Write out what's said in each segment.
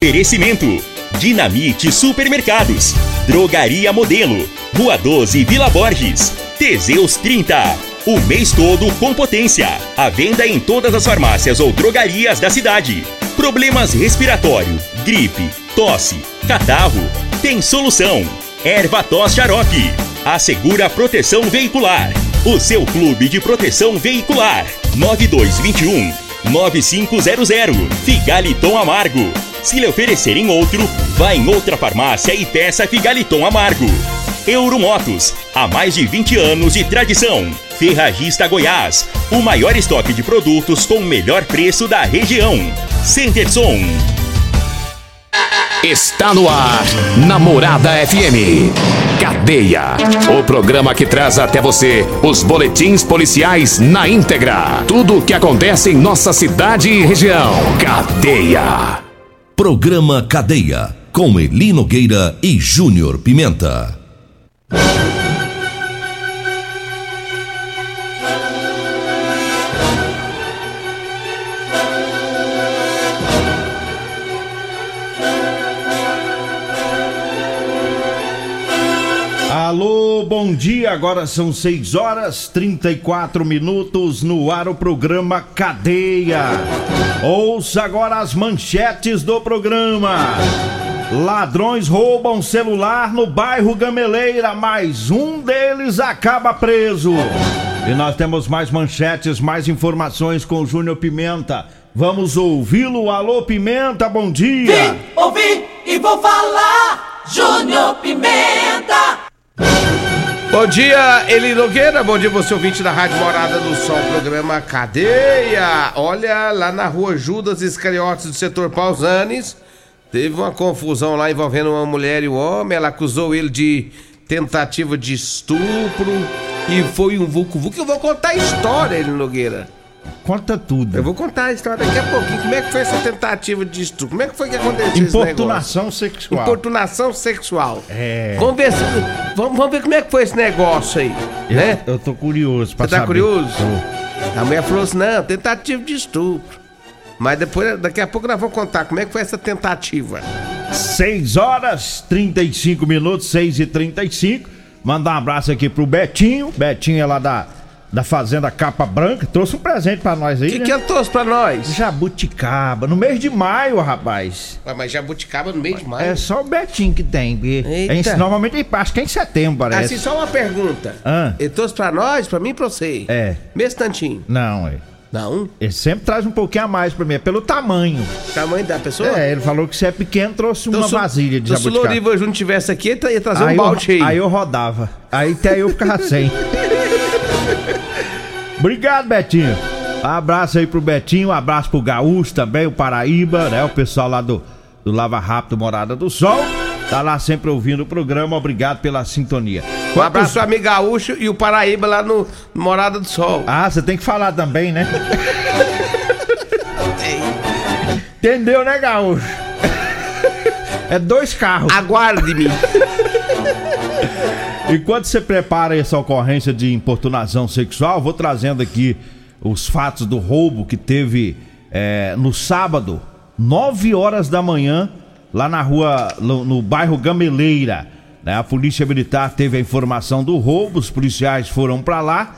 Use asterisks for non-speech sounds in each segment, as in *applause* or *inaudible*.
Oferecimento: Dinamite Supermercados, Drogaria Modelo, Rua 12 Vila Borges, Teseus 30. O mês todo com potência. A venda em todas as farmácias ou drogarias da cidade. Problemas respiratório, gripe, tosse, catarro. Tem solução. Erva tos xarope. Assegura proteção veicular. O seu clube de proteção veicular. 9221 9500. Figaliton Amargo. Se lhe oferecerem outro, vá em outra farmácia e peça Figaliton Amargo. Euromotos, há mais de 20 anos de tradição. Ferragista Goiás, o maior estoque de produtos com o melhor preço da região. Centerson. Está no ar, Namorada FM. Cadeia. O programa que traz até você os boletins policiais na íntegra. Tudo o que acontece em nossa cidade e região. Cadeia. Programa Cadeia. Com Eli Nogueira e Júnior Pimenta. Bom dia. Agora são 6 horas 34 minutos no ar o programa Cadeia. Ouça agora as manchetes do programa. Ladrões roubam celular no bairro Gameleira, mas um deles acaba preso. E nós temos mais manchetes, mais informações com o Júnior Pimenta. Vamos ouvi-lo. Alô, Pimenta, bom dia. Vim, ouvi e vou falar. Júnior Pimenta. Bom dia, Eli Nogueira. Bom dia, você ouvinte da Rádio Morada do Sol, programa Cadeia. Olha, lá na rua Judas Iscariotes do setor Pausanes, teve uma confusão lá envolvendo uma mulher e um homem. Ela acusou ele de tentativa de estupro e foi um vucu-vucu. Eu vou contar a história, Eli Nogueira. Conta tudo. Eu vou contar a história daqui a pouquinho. Como é que foi essa tentativa de estupro? Como é que foi que aconteceu esse negócio? Importunação sexual. Importunação sexual. É. Vamos ver, se- vamos, vamos ver como é que foi esse negócio aí, né? Eu, eu tô curioso pra Você tá saber. curioso? Tô. A mulher falou assim: não, tentativa de estupro. Mas depois, daqui a pouco nós vamos contar como é que foi essa tentativa. 6 horas 35 minutos, 6 e 35 Mandar um abraço aqui pro Betinho. Betinho é lá da, da Fazenda Capa Branca. Trouxe um presente pra nós aí. O que, né? que ele trouxe pra nós? Jabuticaba, no mês de maio, rapaz. Ué, Mas jabuticaba no meio de maio. É só o Betinho que tem. Eita. normalmente acho que é em setembro, parece. Assim, só uma pergunta. Ah. Ele trouxe pra nós, pra mim e pra você? É. Mesmo tantinho? Não, é. Não. Ele sempre traz um pouquinho a mais pra mim, é pelo tamanho. Tamanho da pessoa? É, ele falou que se é pequeno, trouxe uma se o- vasilha de então, Se o jabuticaba. Loriva Júnior tivesse aqui, ele ia trazer aí, um balde aí. aí eu rodava. Aí até eu ficava sem. *laughs* Obrigado, Betinho. Abraço aí pro Betinho, um abraço pro Gaúcho também, o Paraíba, né? O pessoal lá do, do Lava Rápido Morada do Sol. Tá lá sempre ouvindo o programa, obrigado pela sintonia. Um abraço amigo Gaúcho e o Paraíba lá no Morada do Sol. Ah, você tem que falar também, né? *laughs* Entendeu, né, Gaúcho? É dois carros. Aguarde-me. Enquanto você prepara essa ocorrência de importunação sexual, vou trazendo aqui os fatos do roubo que teve é, no sábado, 9 horas da manhã, lá na rua, no, no bairro Gameleira. né? A polícia militar teve a informação do roubo, os policiais foram para lá,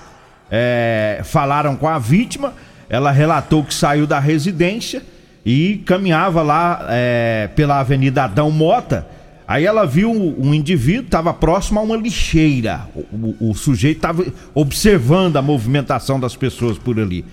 é, falaram com a vítima, ela relatou que saiu da residência e caminhava lá é, pela Avenida Adão Mota. Aí ela viu um indivíduo, estava próximo a uma lixeira. O, o- o sujeito estava observando a movimentação das pessoas por ali.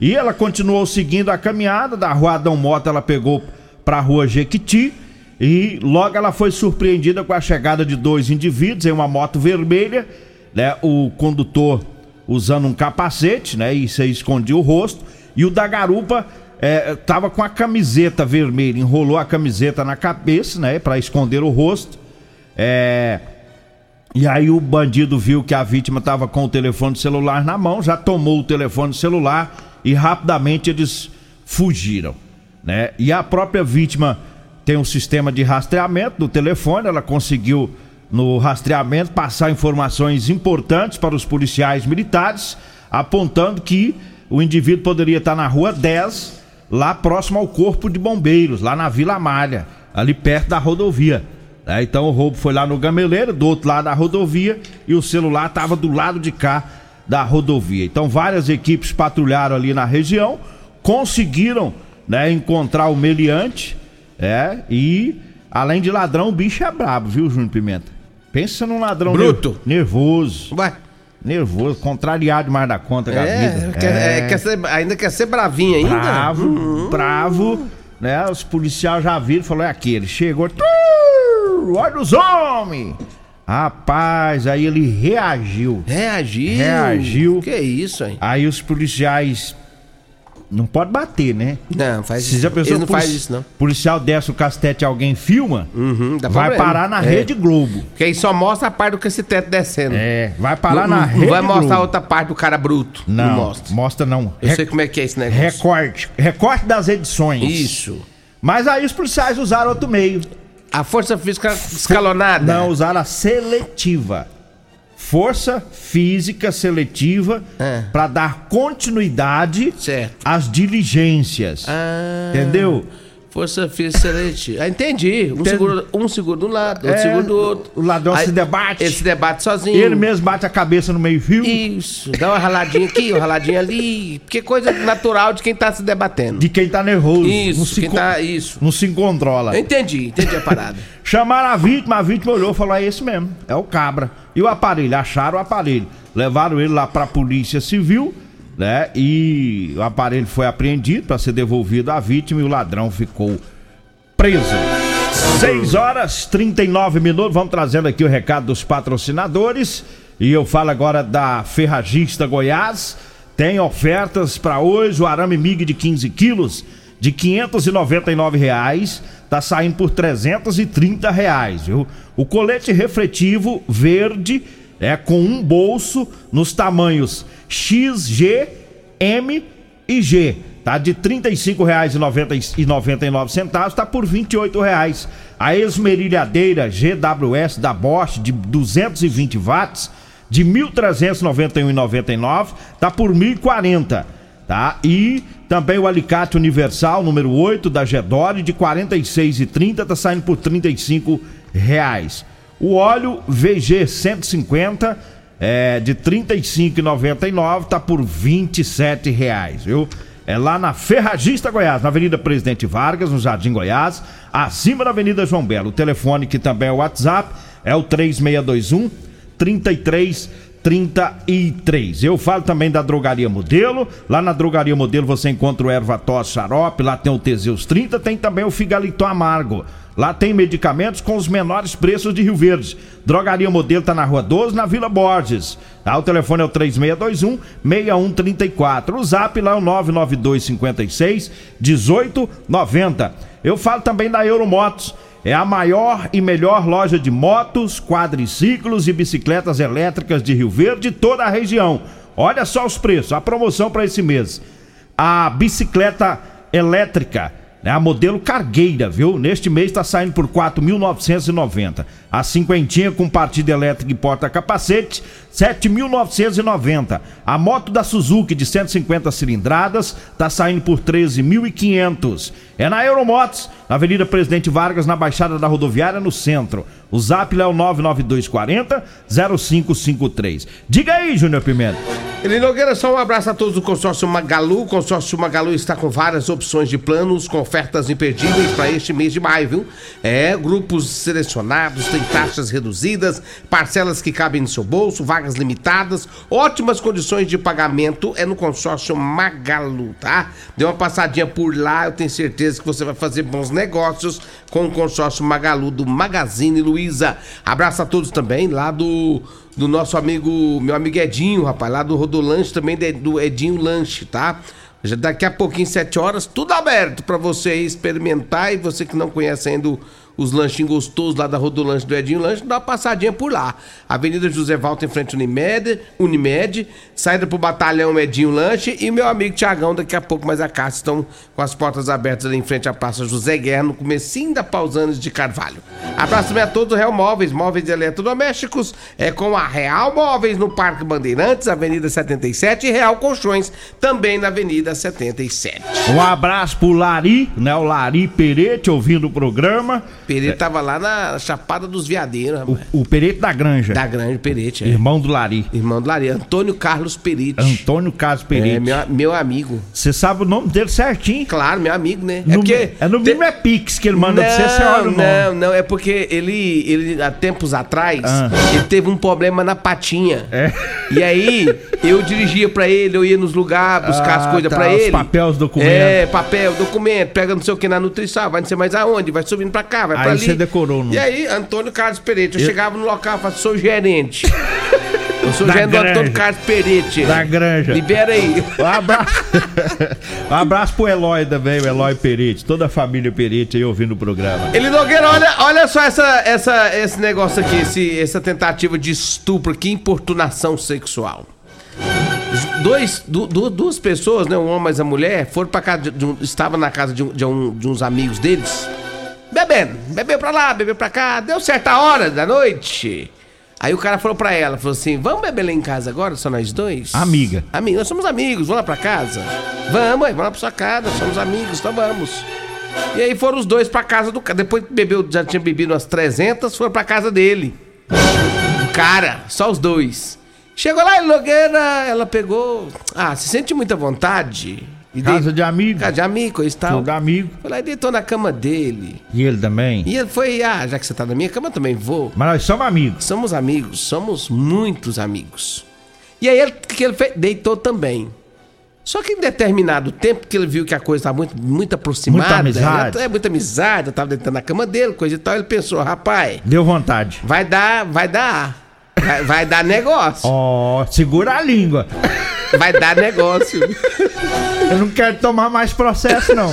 E ela continuou seguindo a caminhada da rua Adão Mota, ela pegou para a rua Jequiti e logo ela foi surpreendida com a chegada de dois indivíduos em uma moto vermelha, né? O condutor usando um capacete, né? E aí escondia o rosto. E o da garupa é, tava com a camiseta vermelha, enrolou a camiseta na cabeça, né? Para esconder o rosto. É, e aí o bandido viu que a vítima estava com o telefone celular na mão, já tomou o telefone celular e rapidamente eles fugiram, né? E a própria vítima tem um sistema de rastreamento do telefone, ela conseguiu no rastreamento passar informações importantes para os policiais militares, apontando que o indivíduo poderia estar na rua 10, lá próximo ao Corpo de Bombeiros, lá na Vila Malha, ali perto da rodovia. É, então o roubo foi lá no Gameleiro, do outro lado da rodovia, e o celular estava do lado de cá da rodovia. Então várias equipes patrulharam ali na região, conseguiram né, encontrar o meliante, é, e além de ladrão, o bicho é brabo, viu, Júnior Pimenta? Pensa num ladrão Bruto. nervoso. Ué, Nervoso, contrariado demais da conta com a é, vida. quer, é, quer ser- ainda quer ser bravinho ainda? Bravo, Uhum. bravo, né? Os policiais já viram, falou, é aqui, ele chegou, "Trrr, olha os homens! Rapaz, aí ele reagiu. Reagiu. Reagiu. Que isso, hein? Aí os policiais, não pode bater, né? Não, faz Se já isso. pensou, Ele não faz isso, não. policial desce o castete e alguém filma, Uhum, dá vai problema. parar na É. Rede Globo. Porque aí só mostra a parte do cacetete descendo. É, vai parar não, na não Rede vai mostrar Globo. outra parte do cara bruto. Não, Não, mostra. mostra não. Eu Re- sei como é que é esse negócio. Recorte, recorte das edições. Isso. Mas aí os policiais usaram outro meio. A força física escalonada. Não, usaram a seletiva. Força física seletiva É. pra dar continuidade Certo. às diligências. Ah, Entendeu? Força seletiva. Ah, entendi. Um, segura, um segura de um lado, outro É, segura do outro. o ladrão Aí se debate. Ele se debate sozinho. Ele mesmo bate a cabeça no meio-fio. Isso. Dá uma raladinha aqui, uma raladinha ali. Porque coisa natural de quem tá se debatendo. De quem tá nervoso. não Isso, se, quem tá. Isso. não se controla. Entendi, entendi a parada. *laughs* Chamaram a vítima, a vítima olhou e falou: é esse mesmo, é o cabra. E o aparelho, acharam o aparelho. Levaram ele lá pra polícia civil, né? E o aparelho foi apreendido para ser devolvido à vítima e o ladrão ficou preso. 6 horas 39 minutos, vamos trazendo aqui o recado dos patrocinadores. E eu falo agora da Ferragista Goiás. Tem ofertas para hoje, o arame MIG de 15 quilos de 599 reais, tá saindo por 330 reais, viu? O colete refletivo verde é com um bolso nos tamanhos X, G, M e G. Tá de R$ 35,99 tá por 28 reais. A esmerilhadeira GWS da Bosch de 220 watts de 1.391,99 tá por 1.040, tá? E também o alicate universal número 8 da Gedore de 46,30 tá saindo por 35 reais. O óleo VG 150 é, de 35,99 tá por 27 reais, viu? É lá na Ferragista Goiás, na Avenida Presidente Vargas, no Jardim Goiás, acima da Avenida João Belo. O telefone que também é o WhatsApp é o 3621 3333. Eu falo também da Drogaria Modelo. Lá na Drogaria Modelo você encontra o erva tos xarope, lá tem o Teseus 30, tem também o Figalito Amargo. Lá tem medicamentos com os menores preços de Rio Verde. Drogaria Modelo tá na Rua 12, na Vila Borges. Tá? O telefone é o 3621 6134. O Zap lá é o 992 56 1890. Eu falo também da Euromotos. É a maior e melhor loja de motos, quadriciclos e bicicletas elétricas de Rio Verde e toda a região. Olha só os preços, a promoção para esse mês. A bicicleta elétrica, né, a modelo cargueira, viu? Neste mês está saindo por 4.990. A cinquentinha com partida elétrica e porta-capacete, 7.990. A moto da Suzuki de 150 cilindradas está saindo por 13.500. É na Euromotos, na Avenida Presidente Vargas, na Baixada da Rodoviária, no centro. O zap é o 99240 0553. Diga aí, Júnior Pimenta. Eli Nogueira, só um abraço a todos do consórcio Magalu. O consórcio Magalu está com várias opções de planos, com ofertas imperdíveis para este mês de maio, viu? É, grupos selecionados, tem taxas reduzidas, parcelas que cabem no seu bolso, vagas limitadas, ótimas condições de pagamento é no consórcio Magalu, tá? Dê uma passadinha por lá, eu tenho certeza que você vai fazer bons negócios com o consórcio Magalu do Magazine Luiza. Abraço a todos também lá do do nosso amigo, meu amigo Edinho, rapaz, lá do Rodolanche também, do Edinho Lanche, tá? Já daqui a pouquinho, sete horas, tudo aberto pra você experimentar e você que não conhece ainda o, os lanchinhos gostosos lá da Rodolanche do Edinho Lanche, dá uma passadinha por lá. Avenida José Valta em frente Unimed, Unimed, saída pro Batalhão Edinho Lanche e meu amigo Tiagão, daqui a pouco mais a casa estão com as portas abertas ali em frente à Praça José Guerra, no comecinho da Pausanes de Carvalho. Abraço também a todos, Real Móveis, móveis eletrodomésticos, é com a Real Móveis no Parque Bandeirantes, Avenida 77 e Real Colchões, também na Avenida 77. Um abraço pro Lari, né? O Lari Perete ouvindo o programa. Pereira tava lá na Chapada dos Veadeiros, O, o Perete da Granja. Da Grande Perete, é. Irmão do Lari. Irmão do Lari, Antônio Carlos Perete. Antônio Carlos É, Perete. meu, meu amigo. Você sabe o nome dele certinho. Claro, meu amigo, né? No, é porque. é no te- mínimo é Pix que ele manda pra você, você olha o nome. Não, não, é porque ele, ele há tempos atrás, Ah. ele teve um problema na patinha. É. E aí, eu dirigia pra ele, eu ia nos lugares, buscar as Ah, coisas tá, pra os ele. papéis, os documentos. É, papel, documento, pega não sei o que na nutrição, vai não sei mais aonde, vai subindo pra cá, vai Aí pra ali. você decorou o nome. E aí, Antônio Carlos Perete, eu, chegava no local e falava, sou gerente. *laughs* eu sou Da gerente do granja. Antônio Carlos Perete. Da granja. Libera aí. Um abraço. *laughs* um abraço pro Eloy também, o Eloy Perete. Toda a família Perete aí ouvindo o programa. Ele Nogueira, olha, olha só essa, essa, esse negócio aqui, esse, essa tentativa de estupro, que importunação sexual. Dois, du- du- duas pessoas, né, um homem e a mulher, foram pra casa de, de um, estavam na casa de, um- de um- de uns amigos deles, bebendo, bebeu pra lá, bebeu pra cá, deu certa hora da noite. Aí o cara falou pra ela, falou assim, vamos beber lá em casa agora, só nós dois? Amiga. Amigo, nós somos amigos, vamos lá pra casa? Vamos, vamos lá pra sua casa, nós somos amigos, então vamos. E aí foram os dois pra casa do cara. Depois que bebeu, já tinha bebido umas 300, foram pra casa dele. O cara, só os dois. Chegou lá em Nogueira, ela pegou. Ah, se sente muita vontade. E Casa dei- de amigo. Casa de amigo, e tal. Todo amigo. Foi lá e deitou na cama dele. E ele também. E ele foi, ah, já que você tá na minha cama, eu também vou. Mas nós somos amigos. Somos amigos, somos muitos amigos. E aí ele, que ele fez, deitou também. Só que em determinado tempo que ele viu que a coisa estava muito, muito aproximada, Muita amizade. né? é muita amizade, eu tava deitando na cama dele, coisa e tal, ele pensou, rapaz, Deu vontade. vai dar, vai dar, vai, vai dar negócio, Ó, segura a língua. vai dar negócio. Eu não quero tomar mais processo, não.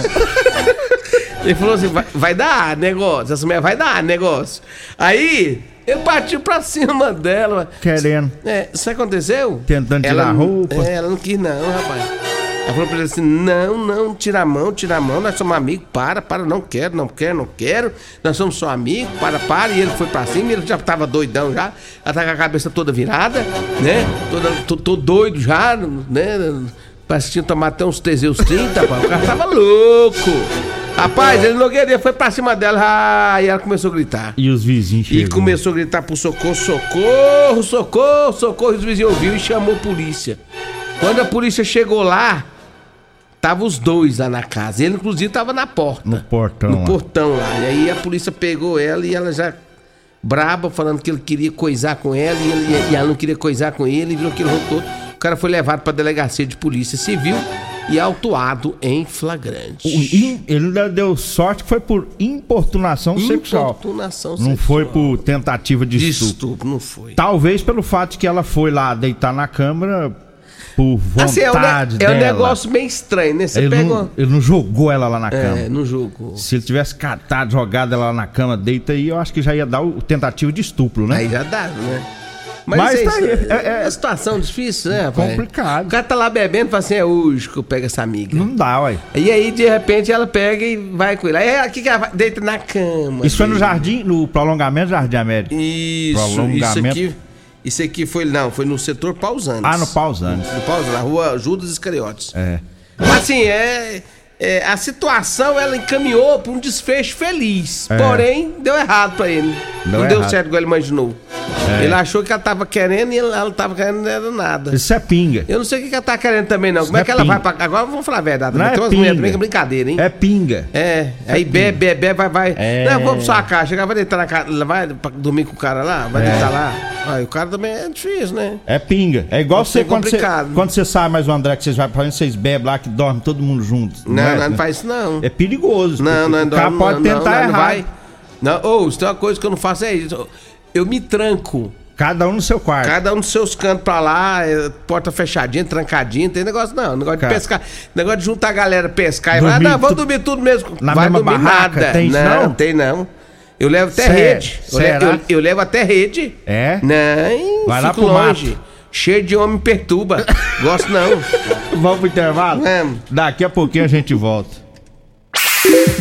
Ele falou assim, vai, vai dar negócio, essa mulher vai dar negócio. Aí, ele partiu pra cima dela, Querendo. É, isso aconteceu? Tentando tirar ela, a roupa. É, ela não quis não, rapaz. Ela falou pra ele assim, não, não, tira a mão, tira a mão, nós somos amigos, para, para, não quero, não quero, não quero. Nós somos só amigos, para, para. E ele foi pra cima, e ele já tava doidão já. Ela tá com a cabeça toda virada, né? Toda, tô, tô doido já, né? Parece que tinha tomado até uns Teseus 30, rapaz. O cara tava louco. Rapaz, ele Nogueira foi pra cima dela, ah, e ela começou a gritar. E os vizinhos E chegam. começou a gritar pro socorro, socorro, socorro, socorro. E os vizinhos ouviu e chamou a polícia. Quando a polícia chegou lá, tava os dois lá na casa. Ele, inclusive, tava na porta. No portão No lá. portão lá. E aí a polícia pegou ela e ela já braba, falando que ele queria coisar com ela e, ele- e ela não queria coisar com ele. E virou aquele rolo todo. O cara foi levado pra delegacia de polícia civil e autuado em flagrante. In- Ele ainda deu sorte que foi por importunação sexual. Importunação Não sexual. foi por tentativa de De estupro. estupro, não foi. Talvez pelo fato de que ela foi lá deitar na câmara por vontade Assim, é um, ne- é dela. um negócio meio estranho, né? Você Ele pega. não, uma- ele não jogou ela lá na É, cama. no jogo. Se ele tivesse catado, jogado ela lá na cama, deita aí, eu acho que já ia dar o tentativa de estupro, né? Aí já dá, né? Mas é, tá isso, aí, é, é- é- uma situação difícil, né, rapaz? Complicado. O cara tá lá bebendo e fala assim: é hoje que eu pego essa amiga. Não dá, ué. E aí, de repente, ela pega e vai com ele. Aí, aqui que ela vai- deita na cama. Isso foi no jardim, no prolongamento do Jardim América. Isso, isso Prolongamento. aqui. Isso aqui foi. Não, foi no setor Pausanes. Ah, no Pausanes. No Pausanes, na rua Judas Iscariotes. É. Mas assim, é, é, a situação ela encaminhou para um desfecho feliz. É. Porém, deu errado para ele. Deu não deu errado. certo igual ele imaginou. É. Ele achou que ela tava querendo e ela não tava querendo não era nada. Isso é pinga. Eu não sei o que ela tá querendo também, não. Como é é que ela pinga. vai pra. Agora vamos falar a verdade. Não né? é Tem umas mulheres também que é brincadeira, hein? É pinga. É, aí bebe, bebe, bebe, vai, vai. É. Não, vamos pra sua casa, vai deitar na casa, vai dormir com o cara lá, vai É. deitar lá. Aí o cara também é difícil, né? É pinga. É igual Pode você quando, você quando você sai mais o André que vocês vai pra vocês bebem lá que dorme todo mundo junto. Não, é? não, não faz isso não. É perigoso. Não, não, O não. cara não, pode não, tentar não, não errar. vai. Não, ou se tem uma coisa que eu não faço é isso. Eu me tranco. Cada um no seu quarto. Cada um nos seus cantos pra lá, é, porta fechadinha, trancadinha, não tem negócio não. Negócio Cara. de pescar. Negócio de juntar a galera pescar e falar, não, vamos tu- dormir tudo mesmo. na Vai mesma dormir barraca, nada. tem não, não? tem não. Eu levo até Sé- rede. Eu, le- eu- eu levo até rede. É? Não, Vai lá pro longe. mato. Cheio de homem perturba. *laughs* Gosto não. Vamos pro intervalo? Vamos. Daqui a pouquinho a gente volta.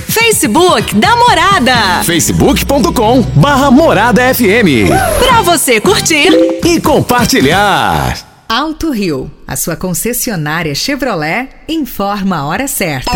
Facebook da Morada. facebook.com barra Morada FM Pra você curtir. e compartilhar. Alto Rio, a sua concessionária Chevrolet, informa a hora certa.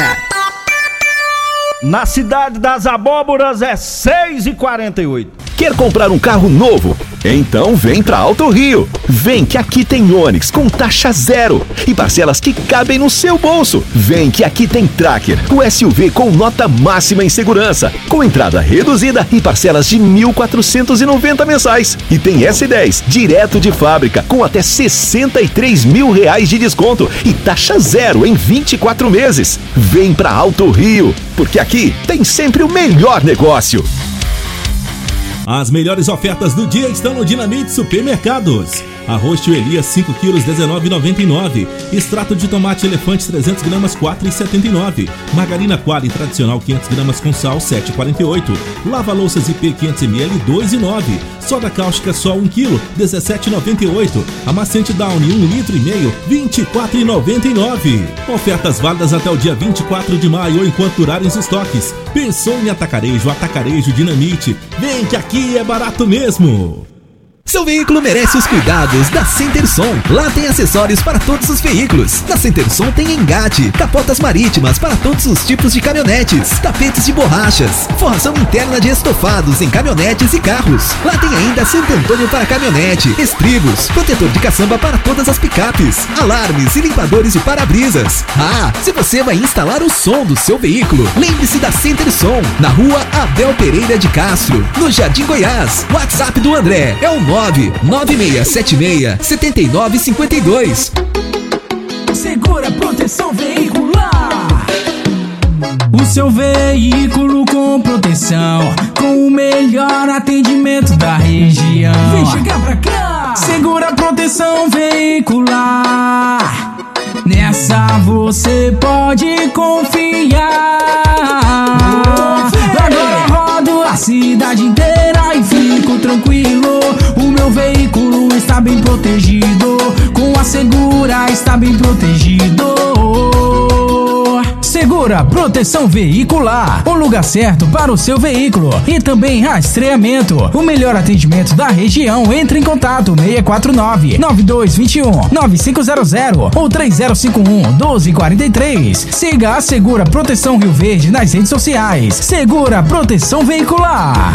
Na cidade das abóboras é 6h48. Quer comprar um carro novo? Então vem pra Alto Rio. Vem que aqui tem Onix com taxa zero e parcelas que cabem no seu bolso. Vem que aqui tem Tracker, o SUV com nota máxima em segurança, com entrada reduzida e parcelas de 1.490 mensais. E tem S10 direto de fábrica com até 63 mil reais de desconto e taxa zero em 24 meses. Vem pra Alto Rio, porque aqui tem sempre o melhor negócio. As melhores ofertas do dia estão no Dinamite Supermercados. Arroz tio Elias 5 quilos 19,99. Extrato de tomate elefante 300 gramas 4,79. Margarina Quali tradicional 500 gramas com sal 7,48. Lava louças IP 500 ml 2,9. Soda cáustica só 1 quilo 17,98. Amaciante Downy 1 litro e meio 24,99. Ofertas válidas até o dia 24 de maio enquanto durarem os estoques. Pensou em atacarejo, atacarejo Dinamite. Vem que aqui é barato mesmo. Seu veículo merece os cuidados da Centerson. Lá tem acessórios para todos os veículos. Na Centerson tem engate, capotas marítimas para todos os tipos de caminhonetes, tapetes de borrachas, forração interna de estofados em caminhonetes e carros. Lá tem ainda Santo Antônio para caminhonete, estribos, protetor de caçamba para todas as picapes, alarmes e limpadores de para-brisas. Ah, se você vai instalar o som do seu veículo, lembre-se da Centerson, na rua Abel Pereira de Castro, no Jardim Goiás. WhatsApp do André é o 99676-7952. Segura proteção veicular. O seu veículo com proteção, com o melhor atendimento da região. Vem chegar pra cá. Segura proteção veicular. Nessa você pode confiar. Agora eu rodo a cidade inteira e fico tranquilo. Meu veículo está bem protegido. Com a segura está bem protegido. Segura Proteção Veicular, o lugar certo para o seu veículo e também rastreamento. O melhor atendimento da região. Entre em contato 649 9221 9500 ou 3051 1243. Siga a Segura Proteção Rio Verde nas redes sociais. Segura Proteção Veicular.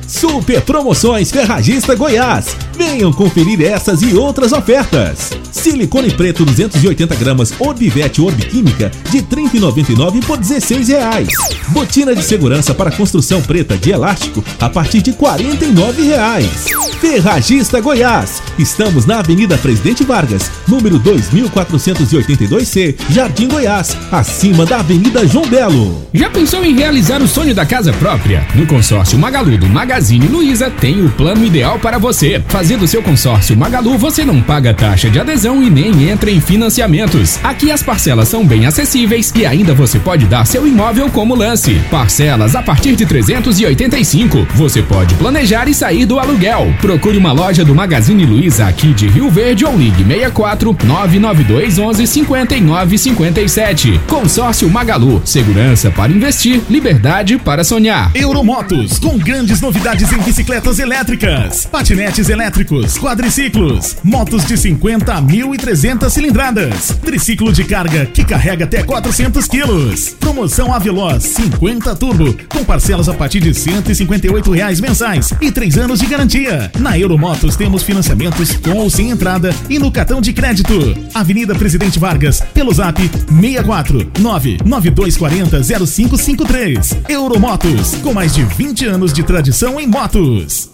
Super Promoções Ferragista Goiás. Venham conferir essas e outras ofertas. Silicone preto 280 gramas Orbivete de R$ 30,99 por 16 reais. Botina de segurança para construção preta de elástico a partir de 49 reais. Ferragista Goiás. Estamos na Avenida Presidente Vargas, número 2482C, Jardim Goiás, acima da Avenida João Belo. Já pensou em realizar o sonho da casa própria? No consórcio Magalu do Magazine Luiza tem o plano ideal para você. Fazendo seu consórcio Magalu, você não paga taxa de adesão e nem entra em financiamentos. Aqui as parcelas são bem acessíveis e ainda você pode dar seu imóvel como lance. Parcelas a partir de 385. Você pode planejar e sair do aluguel. Procure uma loja do Magazine Luiza aqui de Rio Verde ou ligue 64 992 11 59 57. Consórcio Magalu. Segurança para investir, liberdade para sonhar. Euromotos, com grandes novidades Novidades em bicicletas elétricas, patinetes elétricos, quadriciclos, motos de 50 a 1.300 cilindradas, triciclo de carga que carrega até 400 quilos. Promoção Aveloz 50 Turbo, com parcelas a partir de 158 reais mensais e 3 anos de garantia. Na Euromotos temos financiamentos com ou sem entrada e no cartão de crédito. Avenida Presidente Vargas, pelo zap 64 99240 0553. Euromotos, com mais de 20 anos de tradição em motos.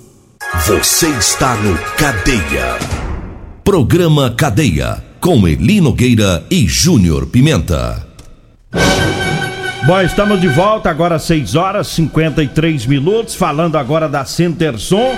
Você está no Cadeia. Programa Cadeia, com Eli Nogueira e Júnior Pimenta. Bom, estamos de volta agora às 6 horas 53 minutos, falando agora da Centerson.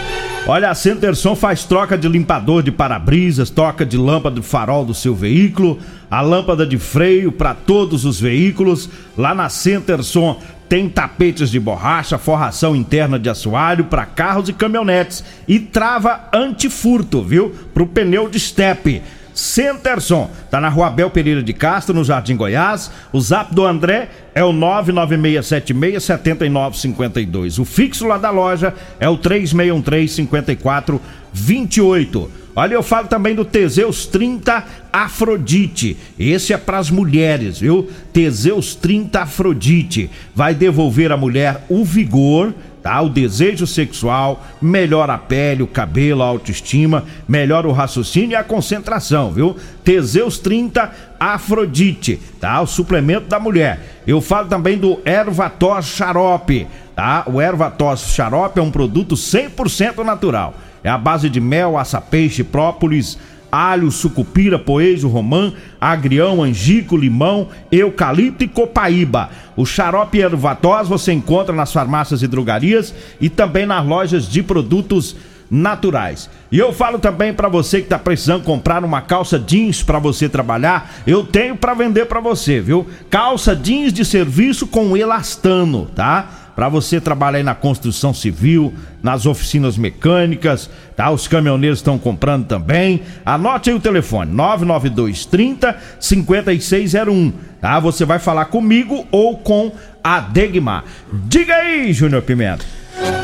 Olha, a Centerson faz troca de limpador de para-brisas, troca de lâmpada de farol do seu veículo, a lâmpada de freio para todos os veículos. Lá na Centerson tem tapetes de borracha, forração interna de assoalho para carros e caminhonetes e trava antifurto, viu? Para o pneu de step. Centerson, tá na rua Abel Pereira de Castro, no Jardim Goiás. O zap do André é o 996767952. O fixo lá da loja é o 36135428. Olha, eu falo também do Teseus 30 Afrodite. Esse é para as mulheres, viu? Teseus 30 Afrodite vai devolver à mulher o vigor tá? O desejo sexual, melhora a pele, o cabelo, a autoestima, melhora o raciocínio e a concentração, viu? Teseus 30 Afrodite, tá? O suplemento da mulher. Eu falo também do Ervatos Xarope, tá? O Ervatos Xarope é um produto 100% natural. É a base de mel, aça-peixe, própolis, alho, sucupira, poejo, romã, agrião, angico, limão, eucalipto e copaíba. O xarope ervatós você encontra nas farmácias e drogarias e também nas lojas de produtos naturais. E eu falo também para você que está precisando comprar uma calça jeans para você trabalhar, eu tenho para vender para você, viu? Calça jeans de serviço com elastano, tá? Para você trabalhar aí na construção civil, nas oficinas mecânicas, tá? Os caminhoneiros estão comprando também. Anote aí o telefone: 992 30 5601, tá? Você vai falar comigo ou com a Degmar. Diga aí, Júnior Pimenta.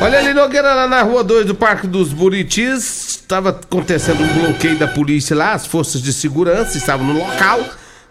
Olha ali, Nogueira, lá na rua 2 do Parque dos Buritis, estava acontecendo um bloqueio da polícia lá, as forças de segurança estavam no local.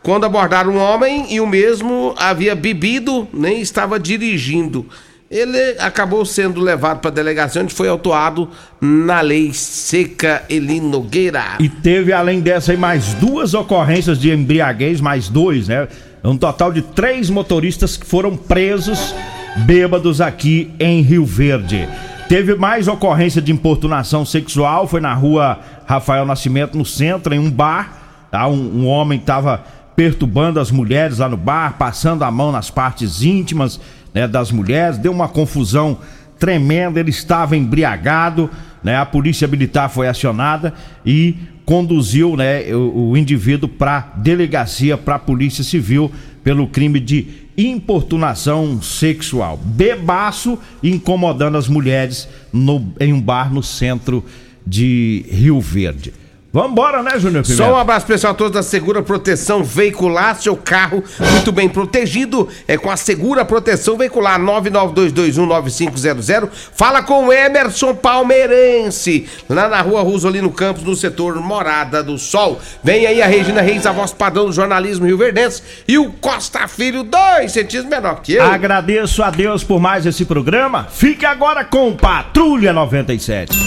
Quando abordaram um homem e o mesmo havia bebido, nem estava dirigindo ele acabou sendo levado para a delegacia onde foi autuado na lei seca Eli Nogueira. E teve além dessa aí mais duas ocorrências de embriaguez, mais dois, né? Um total de três motoristas que foram presos bêbados aqui em Rio Verde. Teve mais ocorrência de importunação sexual, foi na rua Rafael Nascimento, no centro, em um bar. Tá? Um, um homem estava perturbando as mulheres lá no bar, passando a mão nas partes íntimas né, das mulheres, deu uma confusão tremenda, ele estava embriagado, né? A polícia militar foi acionada e conduziu, né, o, o indivíduo para delegacia, para a polícia civil pelo crime de importunação sexual. Bebaço incomodando as mulheres no, em um bar no centro de Rio Verde. Vambora, né, Júnior Só um abraço especial a todos da Segura Proteção Veicular, seu carro muito bem protegido, é com a Segura Proteção Veicular 992219500. Fala com o Emerson Palmeirense, lá na rua Rosolino Campos, no setor Morada do Sol. Vem aí a Regina Reis, a voz padrão do jornalismo Rio Verdense, e o Costa Filho, dois centímetros menor que eu. Agradeço a Deus por mais esse programa. Fique agora com Patrulha 97.